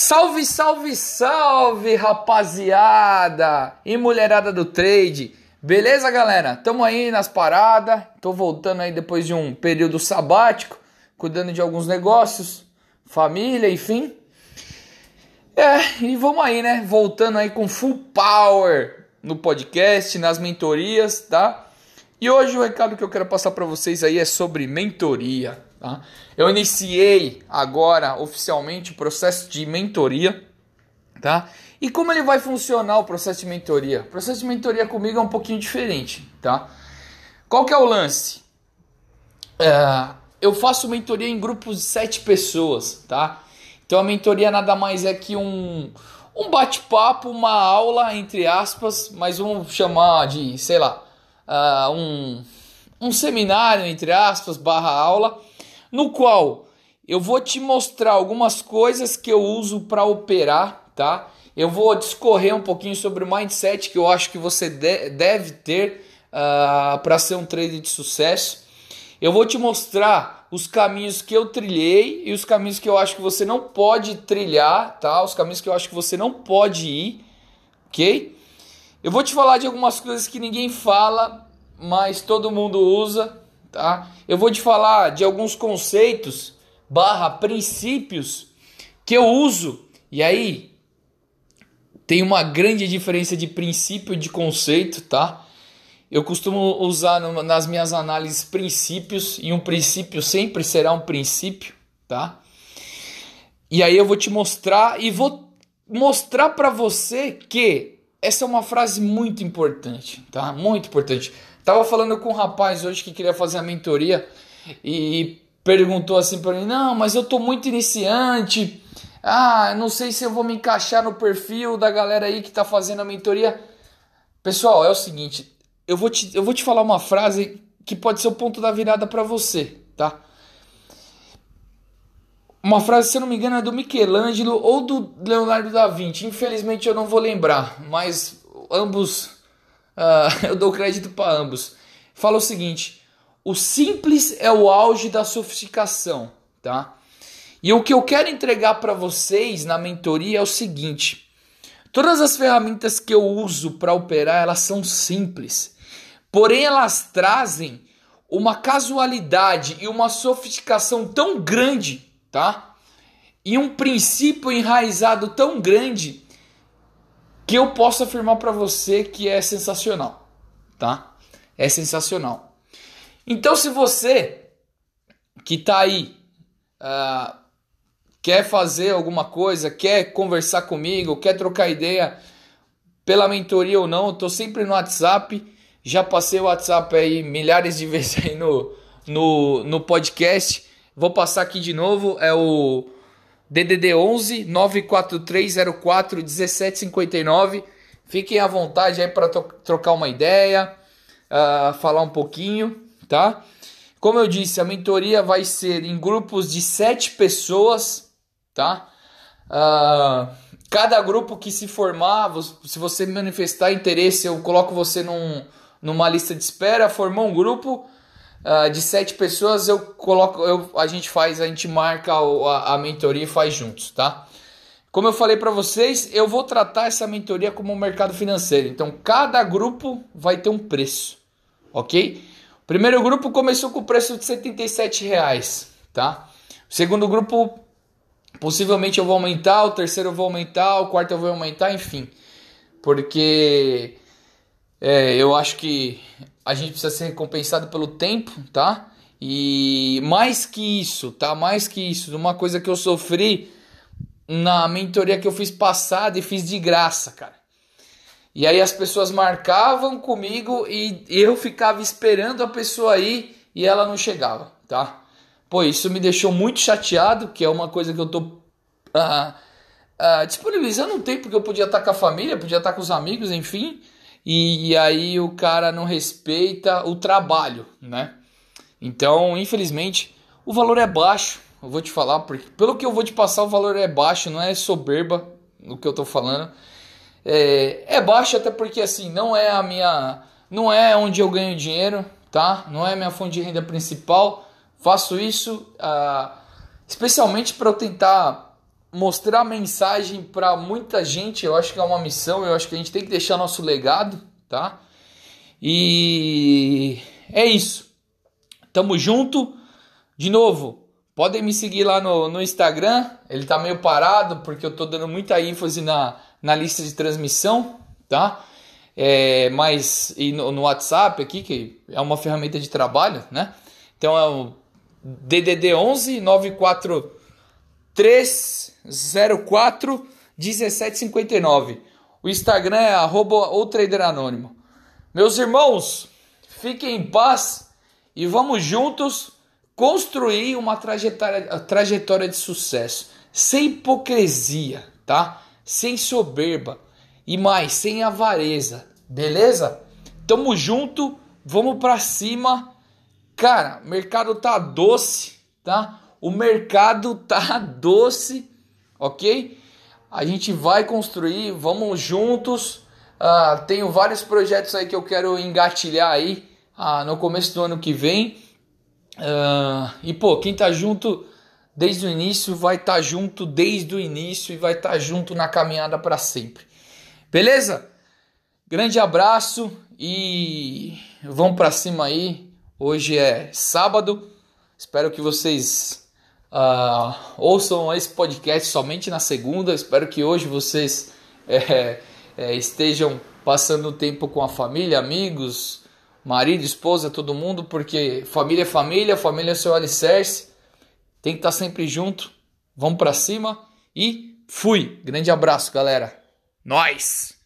Salve, salve, salve, rapaziada e mulherada do trade. Beleza, galera? Tamo aí nas paradas. Tô voltando aí depois de um período sabático, cuidando de alguns negócios, família, enfim. É, e vamos aí, né? Voltando aí com full power no podcast, nas mentorias, tá? E hoje o recado que eu quero passar para vocês aí é sobre mentoria. Tá? Eu iniciei agora oficialmente o processo de mentoria. Tá? E como ele vai funcionar o processo de mentoria? O processo de mentoria comigo é um pouquinho diferente. Tá? Qual que é o lance? É, eu faço mentoria em grupos de sete pessoas. Tá? Então a mentoria nada mais é que um, um bate-papo, uma aula, entre aspas, mas vamos chamar de, sei lá, uh, um, um seminário, entre aspas, barra aula, no qual eu vou te mostrar algumas coisas que eu uso para operar, tá? Eu vou discorrer um pouquinho sobre o mindset que eu acho que você de deve ter uh, ah, para ser um trader de sucesso. Eu vou te mostrar os caminhos que eu trilhei e os caminhos que eu acho que você não pode trilhar, tá? Os caminhos que eu acho que você não pode ir, ok? Eu vou te falar de algumas coisas que ninguém fala, mas todo mundo usa, tá? Eu vou te falar de alguns conceitos barra princípios que eu uso. E aí tem uma grande diferença de princípio e de conceito, tá? Eu costumo usar nas minhas análises princípios e um princípio sempre será um princípio, tá? E aí eu vou te mostrar e vou mostrar para você que essa é uma frase muito importante, tá? Muito importante. Tava falando com um rapaz hoje que queria fazer a mentoria e perguntou assim para mim: "Não, mas eu tô muito iniciante. Ah, não sei se eu vou me encaixar no perfil da galera aí que tá fazendo a mentoria". Pessoal, é o seguinte, eu vou te, eu vou te falar uma frase que pode ser o ponto da virada para você, tá? Uma frase, se eu não me engano, é do Michelangelo ou do Leonardo da Vinci. Infelizmente eu não vou lembrar, mas ambos uh, eu dou crédito para ambos. Fala o seguinte: o simples é o auge da sofisticação, tá? E o que eu quero entregar para vocês na mentoria é o seguinte: todas as ferramentas que eu uso para operar elas são simples, porém elas trazem uma casualidade e uma sofisticação tão grande, tá? E um princípio enraizado tão grande que eu posso afirmar para você que é sensacional, tá? É sensacional. Então, se você que está aí uh, quer fazer alguma coisa, quer conversar comigo, quer trocar ideia pela mentoria ou não, eu tô sempre no WhatsApp. Já passei o WhatsApp aí milhares de vezes aí no, no, no podcast. Vou passar aqui de novo. É o DDD 11 94304 1759. Fiquem à vontade aí para trocar uma ideia, uh, falar um pouquinho, tá? Como eu disse, a mentoria vai ser em grupos de sete pessoas, tá? Uh, cada grupo que se formar, se você manifestar interesse, eu coloco você num, numa lista de espera. Formou um grupo, uh, de sete pessoas, eu coloco, eu, a gente faz, a gente marca a, a mentoria e faz juntos, tá? Como eu falei para vocês, eu vou tratar essa mentoria como um mercado financeiro. Então, cada grupo vai ter um preço, ok? O primeiro grupo começou com o preço de 77 reais, tá? O segundo grupo, possivelmente eu vou aumentar, o terceiro eu vou aumentar, o quarto eu vou aumentar, enfim. Porque é, eu acho que a gente precisa ser recompensado pelo tempo, tá? E mais que isso, tá? Mais que isso, uma coisa que eu sofri na mentoria que eu fiz passada e fiz de graça, cara. E aí as pessoas marcavam comigo e eu ficava esperando a pessoa ir e ela não chegava, tá? Pô, isso me deixou muito chateado, que é uma coisa que eu tô uh, uh, disponibilizando um tempo que eu podia estar com a família, podia estar com os amigos, enfim e, aí o cara não respeita o trabalho, né? Então, infelizmente, o valor é baixo. Eu vou te falar, porque pelo que eu vou te passar, o valor é baixo, não é soberba no que eu tô falando. É, é baixo até porque assim, não é a minha. Não é onde eu ganho dinheiro, tá? Não é a minha fonte de renda principal. Faço isso uh, especialmente para eu tentar mostrar mensagem para muita gente, eu acho que é uma missão, eu acho que a gente tem que deixar nosso legado, tá? E é isso. Tamo junto. De novo, podem me seguir lá no, no Instagram. Ele tá meio parado porque eu tô dando muita ênfase na, na lista de transmissão, tá? É, mas e no, no WhatsApp aqui, que é uma ferramenta de trabalho, né? Então é o DDD 11 94 304 1759. O Instagram é arroba ou trader anônimo. Meus irmãos, fiquem em paz e vamos juntos construir uma trajetória, trajetória de sucesso. Sem hipocrisia, tá? Sem soberba e mais, sem avareza, beleza? Tamo junto, vamos para cima. Cara, mercado tá doce, tá? O mercado tá doce, ok? A gente vai construir, vamos juntos. Uh, tenho vários projetos aí que eu quero engatilhar aí uh, no começo do ano que vem. Uh, e pô, quem tá junto desde o início vai estar tá junto desde o início e vai estar tá junto na caminhada para sempre. Beleza? Grande abraço e vamos para cima aí. Hoje é sábado. Espero que vocês Uh, ouçam esse podcast somente na segunda. Espero que hoje vocês é, é, estejam passando tempo com a família, amigos, marido, esposa, todo mundo, porque família é família, família é seu alicerce. Tem que estar sempre junto. Vamos para cima e fui. Grande abraço, galera. Nós.